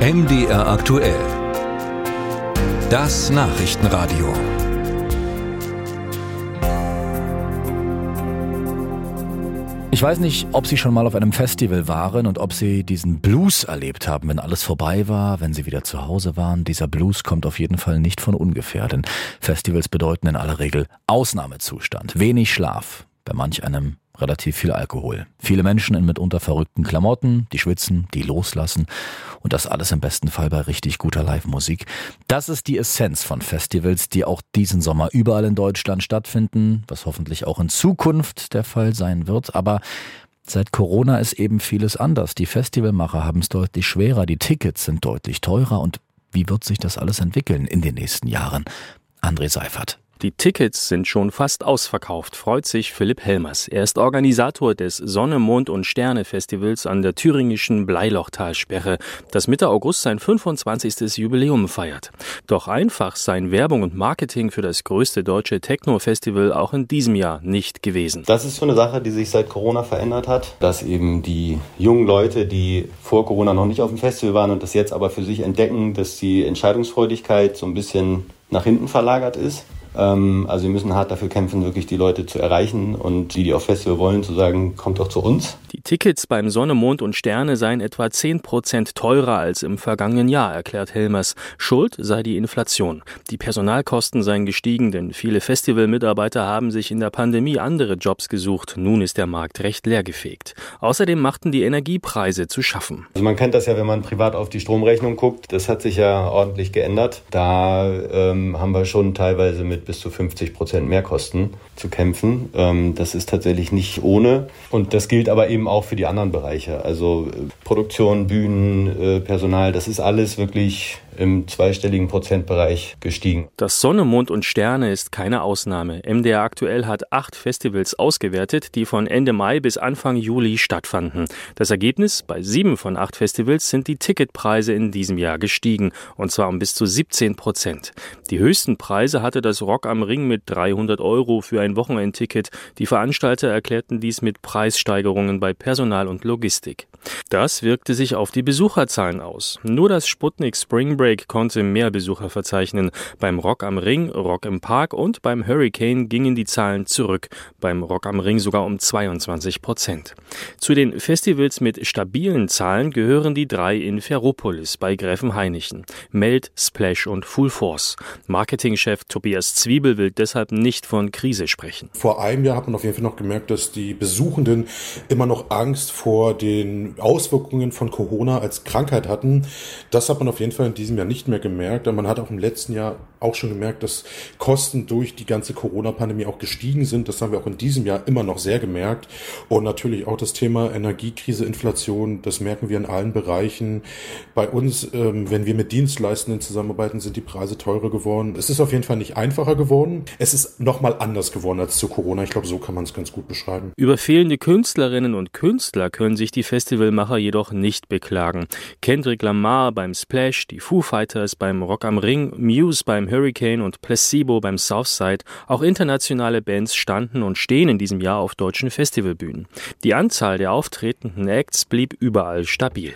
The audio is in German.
MDR aktuell. Das Nachrichtenradio. Ich weiß nicht, ob Sie schon mal auf einem Festival waren und ob Sie diesen Blues erlebt haben, wenn alles vorbei war, wenn Sie wieder zu Hause waren. Dieser Blues kommt auf jeden Fall nicht von ungefähr, denn Festivals bedeuten in aller Regel Ausnahmezustand, wenig Schlaf, bei manch einem relativ viel Alkohol. Viele Menschen in mitunter verrückten Klamotten, die schwitzen, die loslassen und das alles im besten Fall bei richtig guter Live-Musik. Das ist die Essenz von Festivals, die auch diesen Sommer überall in Deutschland stattfinden, was hoffentlich auch in Zukunft der Fall sein wird. Aber Seit Corona ist eben vieles anders. Die Festivalmacher haben es deutlich schwerer, die Tickets sind deutlich teurer und wie wird sich das alles entwickeln in den nächsten Jahren? André Seifert. Die Tickets sind schon fast ausverkauft, freut sich Philipp Helmers. Er ist Organisator des Sonne, Mond und Sterne Festivals an der thüringischen Bleilochtalsperre, das Mitte August sein 25. Jubiläum feiert. Doch einfach seien Werbung und Marketing für das größte deutsche Techno-Festival auch in diesem Jahr nicht gewesen. Das ist so eine Sache, die sich seit Corona verändert hat, dass eben die jungen Leute, die vor Corona noch nicht auf dem Festival waren und das jetzt aber für sich entdecken, dass die Entscheidungsfreudigkeit so ein bisschen nach hinten verlagert ist. Ähm, also wir müssen hart dafür kämpfen, wirklich die Leute zu erreichen und die, die auf Festival wollen, zu sagen, kommt doch zu uns. Die Tickets beim Sonne, Mond und Sterne seien etwa 10 Prozent teurer als im vergangenen Jahr, erklärt Helmers. Schuld sei die Inflation. Die Personalkosten seien gestiegen, denn viele Festivalmitarbeiter haben sich in der Pandemie andere Jobs gesucht. Nun ist der Markt recht leergefegt. Außerdem machten die Energiepreise zu schaffen. Also man kennt das ja, wenn man privat auf die Stromrechnung guckt. Das hat sich ja ordentlich geändert. Da ähm, haben wir schon teilweise mit mit bis zu 50 Prozent Mehrkosten zu kämpfen. Ähm, das ist tatsächlich nicht ohne. Und das gilt aber eben auch für die anderen Bereiche. Also äh, Produktion, Bühnen, äh, Personal, das ist alles wirklich im zweistelligen Prozentbereich gestiegen. Das Sonne, Mond und Sterne ist keine Ausnahme. MDR aktuell hat acht Festivals ausgewertet, die von Ende Mai bis Anfang Juli stattfanden. Das Ergebnis? Bei sieben von acht Festivals sind die Ticketpreise in diesem Jahr gestiegen, und zwar um bis zu 17 Prozent. Die höchsten Preise hatte das Rock am Ring mit 300 Euro für ein Wochenendticket. Die Veranstalter erklärten dies mit Preissteigerungen bei Personal und Logistik. Das wirkte sich auf die Besucherzahlen aus. Nur das Sputnik Spring Break konnte mehr Besucher verzeichnen. Beim Rock am Ring, Rock im Park und beim Hurricane gingen die Zahlen zurück. Beim Rock am Ring sogar um 22 Prozent. Zu den Festivals mit stabilen Zahlen gehören die drei in Ferropolis bei Gräfen Heinichen. Meld, Splash und Full Force. Marketingchef Tobias Zwiebel will deshalb nicht von Krise sprechen. Vor einem Jahr hat man auf jeden Fall noch gemerkt, dass die Besuchenden immer noch Angst vor den Auswirkungen von Corona als Krankheit hatten. Das hat man auf jeden Fall in diesem Jahr nicht mehr gemerkt. Aber man hat auch im letzten Jahr auch schon gemerkt, dass Kosten durch die ganze Corona-Pandemie auch gestiegen sind. Das haben wir auch in diesem Jahr immer noch sehr gemerkt. Und natürlich auch das Thema Energiekrise, Inflation, das merken wir in allen Bereichen. Bei uns, ähm, wenn wir mit Dienstleistenden zusammenarbeiten, sind die Preise teurer geworden. Es ist auf jeden Fall nicht einfacher geworden. Es ist nochmal anders geworden als zu Corona. Ich glaube, so kann man es ganz gut beschreiben. Über fehlende Künstlerinnen und Künstler können sich die Festival Festivalmacher jedoch nicht beklagen. Kendrick Lamar beim Splash, die Fighters beim Rock am Ring, Muse beim Hurricane und Placebo beim Southside, auch internationale Bands standen und stehen in diesem Jahr auf deutschen Festivalbühnen. Die Anzahl der auftretenden Acts blieb überall stabil.